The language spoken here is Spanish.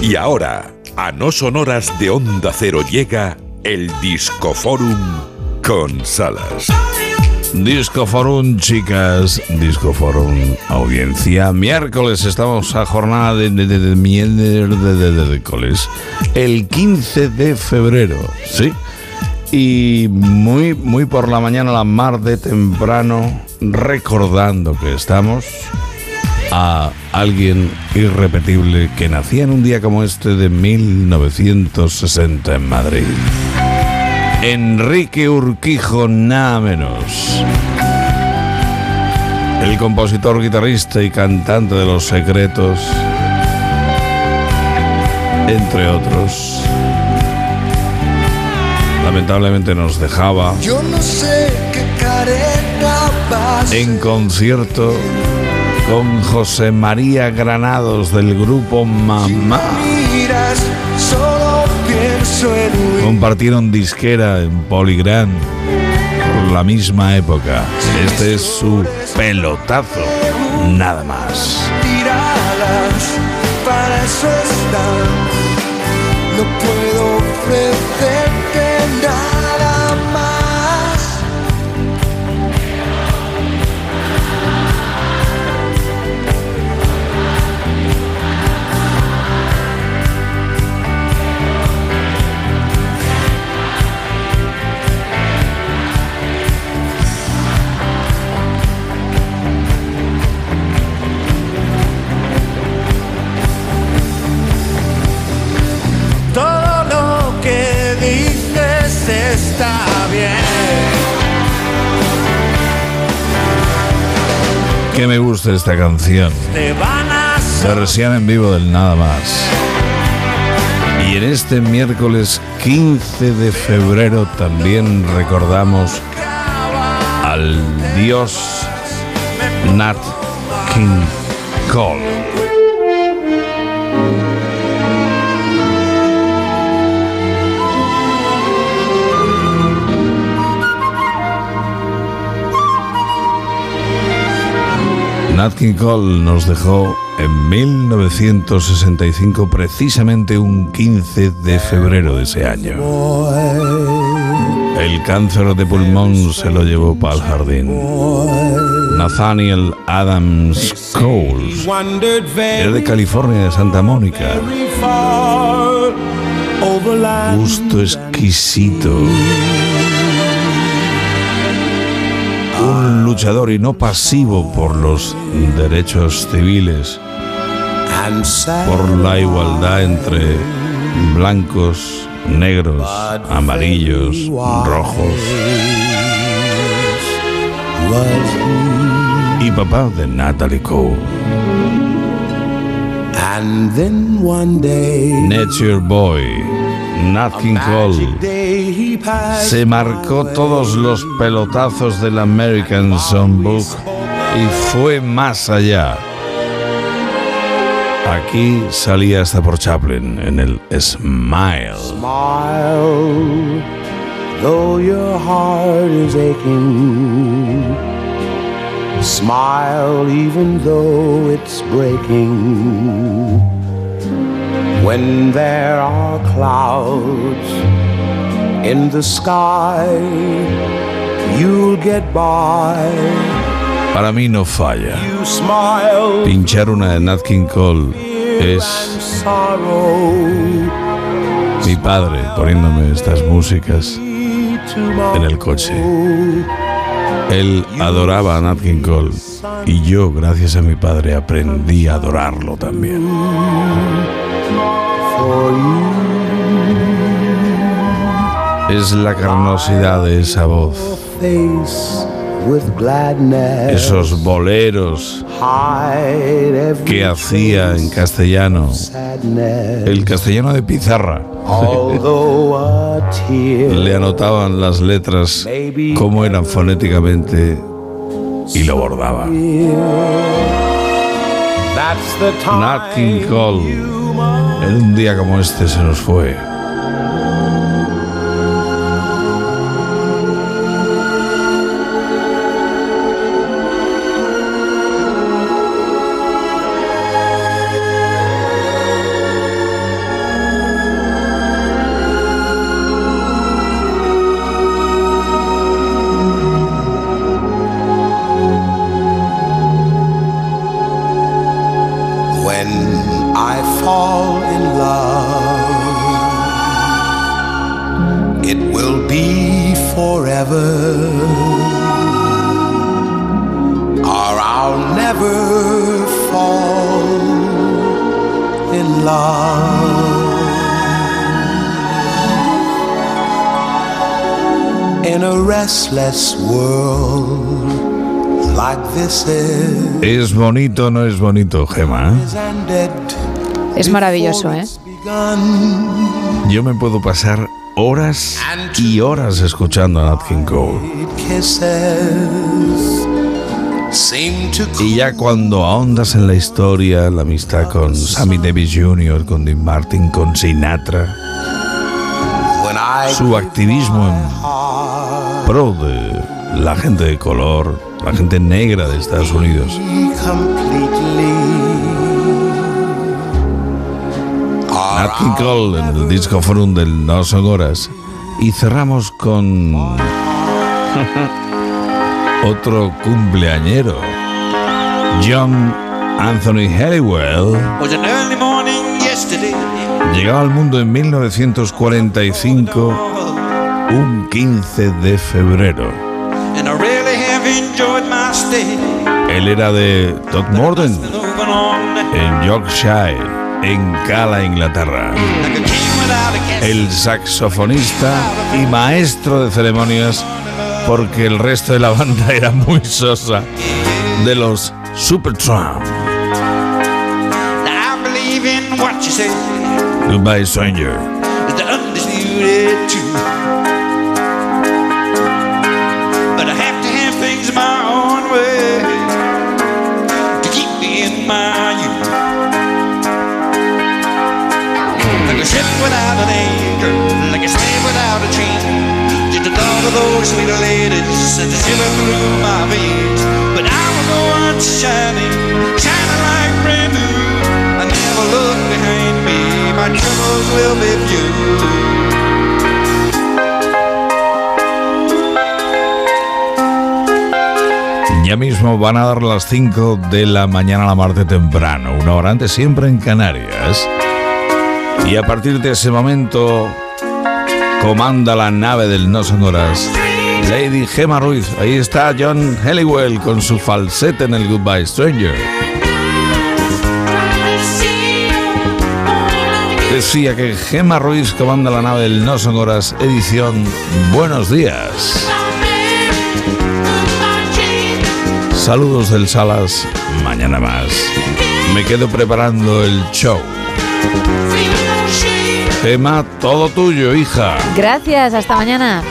Y ahora, a no sonoras de Onda Cero llega el Discoforum con Salas. Discoforum, chicas, Discoforum, audiencia. Miércoles estamos a jornada de, de, miércoles. El 15 de febrero, ¿sí? Y muy, muy por la mañana, la mar de temprano, recordando que estamos a alguien irrepetible que nacía en un día como este de 1960 en Madrid. Enrique Urquijo, nada menos. El compositor, guitarrista y cantante de Los Secretos, entre otros. Lamentablemente nos dejaba Yo no sé qué careta en concierto con José María Granados del grupo Mamá. Compartieron disquera en Polygram por la misma época. Este es su pelotazo, nada más. para eso están. No Que me gusta esta canción. Versión en vivo del nada más. Y en este miércoles 15 de febrero también recordamos al dios Nat King Cole. Nat King Cole nos dejó en 1965, precisamente un 15 de febrero de ese año. El cáncer de pulmón se lo llevó para el jardín. Nathaniel Adams Cole era de California, de Santa Mónica. Gusto exquisito. Un luchador y no pasivo por los derechos civiles, por la igualdad entre blancos, negros, amarillos, rojos. Y papá de Natalie Cole. Nature Boy, Nat King Cole. Se marcó todos los pelotazos del American Songbook y fue más allá. Aquí salía hasta por Chaplin en el Smile. Smile, though your heart is aching. Smile, even though it's breaking. When there are clouds in the sky, you'll get by. Para mí no falla. You smile, Pinchar una de Nat King Cole es mi padre poniéndome estas músicas en el coche. Él adoraba a Nat King Cole y yo, gracias a mi padre, aprendí a adorarlo también. Es la carnosidad de esa voz, esos boleros que hacía en castellano, el castellano de pizarra. Le anotaban las letras cómo eran fonéticamente y lo bordaba. Nat King Cole, en un día como este se nos fue. Fall in love, it will be forever. Or I'll never fall in love. In a restless world. Es bonito, no es bonito, Gema. Es maravilloso, ¿eh? Yo me puedo pasar horas y horas escuchando a Nat King Cole. Kisses seem to Y ya cuando ahondas en la historia, la amistad con Sammy Davis Jr., con Dean Martin, con Sinatra, su activismo en pro de la gente de color, la gente negra de Estados Unidos. Nat King Cole en el disco forum del No Son Horas. Y cerramos con otro cumpleañero, John Anthony Halliwell. Llegaba al mundo en 1945, un 15 de febrero. Él era de Todmorden, en Yorkshire, en Cala, Inglaterra. El saxofonista y maestro de ceremonias, porque el resto de la banda era muy sosa, de los Supertramp. Goodbye, Stranger. Slave through my veins. Never look behind me, my. Ya mismo van a dar las 5 de la mañana a la Marte temprano, una hora antes, siempre en Canarias. Y a partir de ese momento comanda la nave del No Son Horas. Lady Gemma Ruiz, ahí está John Halliwell con su falsete en el Goodbye Stranger. Decía que Gemma Ruiz comanda la nave del No Son Horas, edición Buenos días. Saludos del Salas, mañana más. Me quedo preparando el show. Gema, todo tuyo, hija. Gracias, hasta mañana.